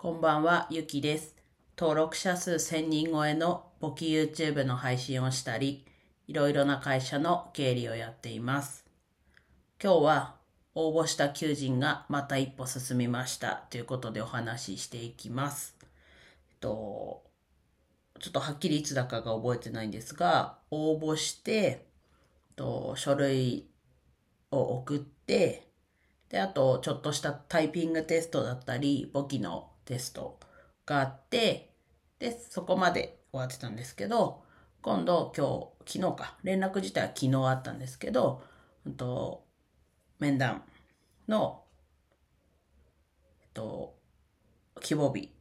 こんばんは、ゆきです。登録者数1000人超えの簿記 YouTube の配信をしたり、いろいろな会社の経理をやっています。今日は応募した求人がまた一歩進みましたということでお話ししていきます。えっと、ちょっとはっきりいつだかが覚えてないんですが、応募して、と、書類を送って、で、あと、ちょっとしたタイピングテストだったり、簿記のテストがあって、で、そこまで終わってたんですけど、今度、今日、昨日か、連絡自体は昨日あったんですけど、うんと、面談の、えっと、希望日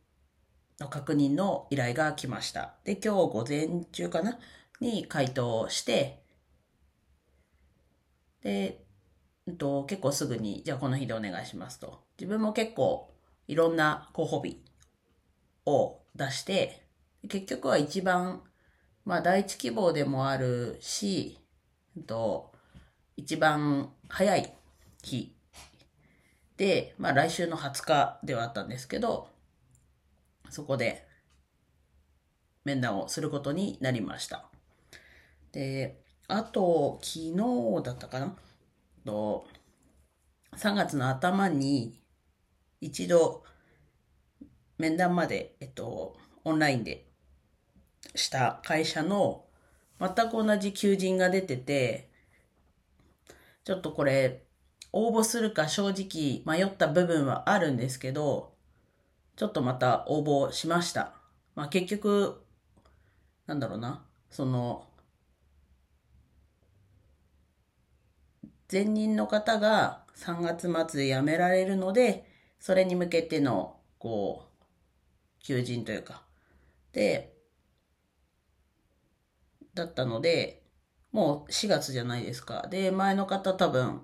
の確認の依頼が来ました。で、今日午前中かな？に回答して、で、うんと、結構すぐに、じゃあこの日でお願いしますと。自分も結構いろんな候補日を出して、結局は一番、まあ第一希望でもあるし、と、一番早い日で、まあ来週の20日ではあったんですけど、そこで面談をすることになりました。で、あと、昨日だったかな？と3月の頭に一度面談まで、えっと、オンラインでした会社の全く同じ求人が出てて、ちょっとこれ応募するか正直迷った部分はあるんですけど、ちょっとまた応募しました。まあ結局、なんだろうな、その、前任の方が3月末で辞められるので、それに向けての、こう、求人というか、で、だったので、もう4月じゃないですか。で、前の方多分、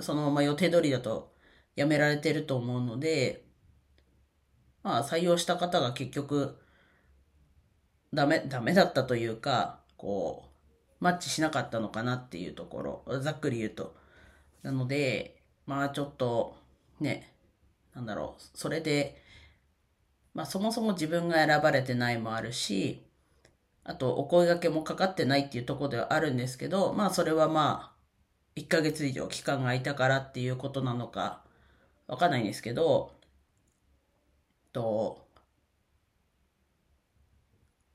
そのまま予定通りだと辞められてると思うので、まあ採用した方が結局、ダメ、ダメだったというか、こう、マッチしなかったのかなっていうところ、ざっくり言うと。なので、まあちょっと、ね、なんだろう、それで、まあそもそも自分が選ばれてないもあるし、あとお声掛けもかかってないっていうとこではあるんですけど、まあそれはまあ、1ヶ月以上期間が空いたからっていうことなのか、わかんないんですけど、と、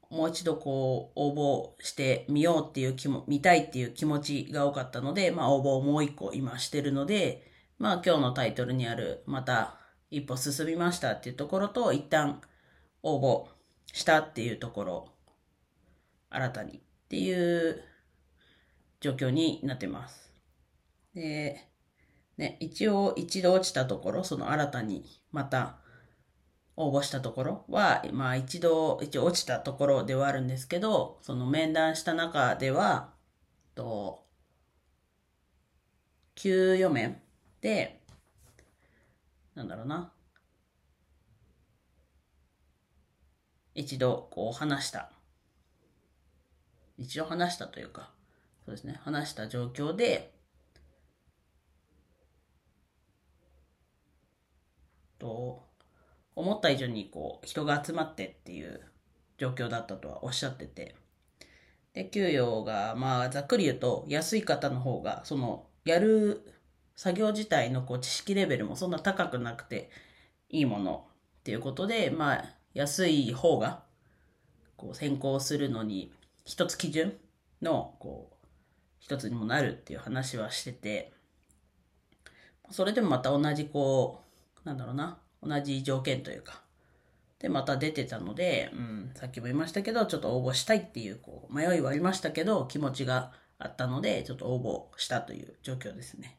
もう一度こう応募してみようっていう気も、見たいっていう気持ちが多かったので、まあ応募をもう一個今してるので、まあ今日のタイトルにある、また一歩進みましたっていうところと、一旦応募したっていうところ、新たにっていう状況になってます。で、ね、一応一度落ちたところ、その新たにまた応募したところは、まあ一度、一応落ちたところではあるんですけど、その面談した中では、と、給与面で、なんだろうな。一度こう話した。一度話したというか、そうですね、話した状況で、と、思った以上にこう人が集まってっていう状況だったとはおっしゃっててで給与がまあざっくり言うと安い方の方がそのやる作業自体のこう知識レベルもそんな高くなくていいものっていうことでまあ安い方がこう先行するのに一つ基準のこう一つにもなるっていう話はしててそれでもまた同じこうなんだろうな同じ条件というか。で、また出てたので、うん、さっきも言いましたけど、ちょっと応募したいっていう、こう、迷いはありましたけど、気持ちがあったので、ちょっと応募したという状況ですね。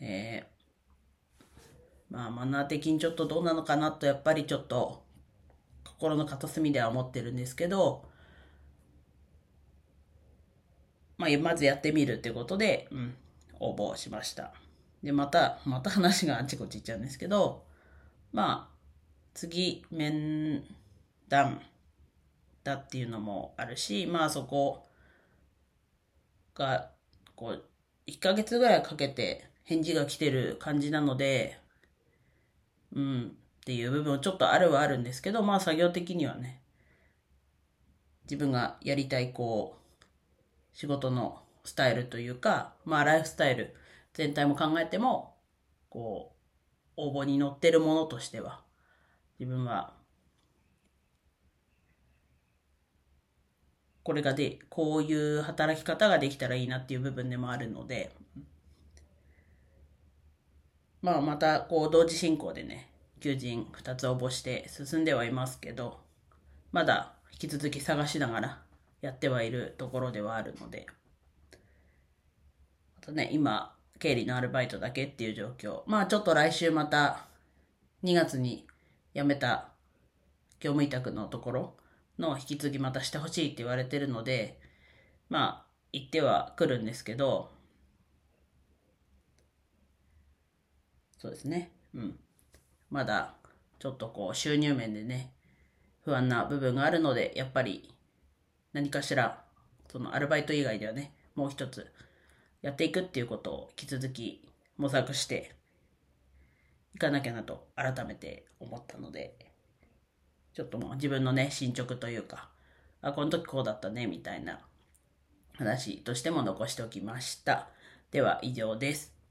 で、まあ、マナー的にちょっとどうなのかなと、やっぱりちょっと、心の片隅では思ってるんですけど、まあ、まずやってみるってことで、うん、応募しました。で、また、また話があちこち行っちゃうんですけど、まあ、次、面談だっていうのもあるし、まあそこが、こう、1ヶ月ぐらいかけて返事が来てる感じなので、うん、っていう部分ちょっとあるはあるんですけど、まあ作業的にはね、自分がやりたいこう、仕事のスタイルというか、まあライフスタイル全体も考えても、こう、応募に載ってるものとしては、自分は、これがで、こういう働き方ができたらいいなっていう部分でもあるので、まあまたこう同時進行でね、求人2つ応募して進んではいますけど、まだ引き続き探しながらやってはいるところではあるので、あとね、今、経理のアルバイトだけっていう状況。まあちょっと来週また2月に辞めた業務委託のところの引き継ぎまたしてほしいって言われてるので、まあ行っては来るんですけど、そうですね。うん。まだちょっとこう収入面でね、不安な部分があるので、やっぱり何かしら、そのアルバイト以外ではね、もう一つやっていくっていうことを引き続き模索していかなきゃなと改めて思ったので、ちょっともう自分のね、進捗というか、あ、この時こうだったね、みたいな話としても残しておきました。では以上です。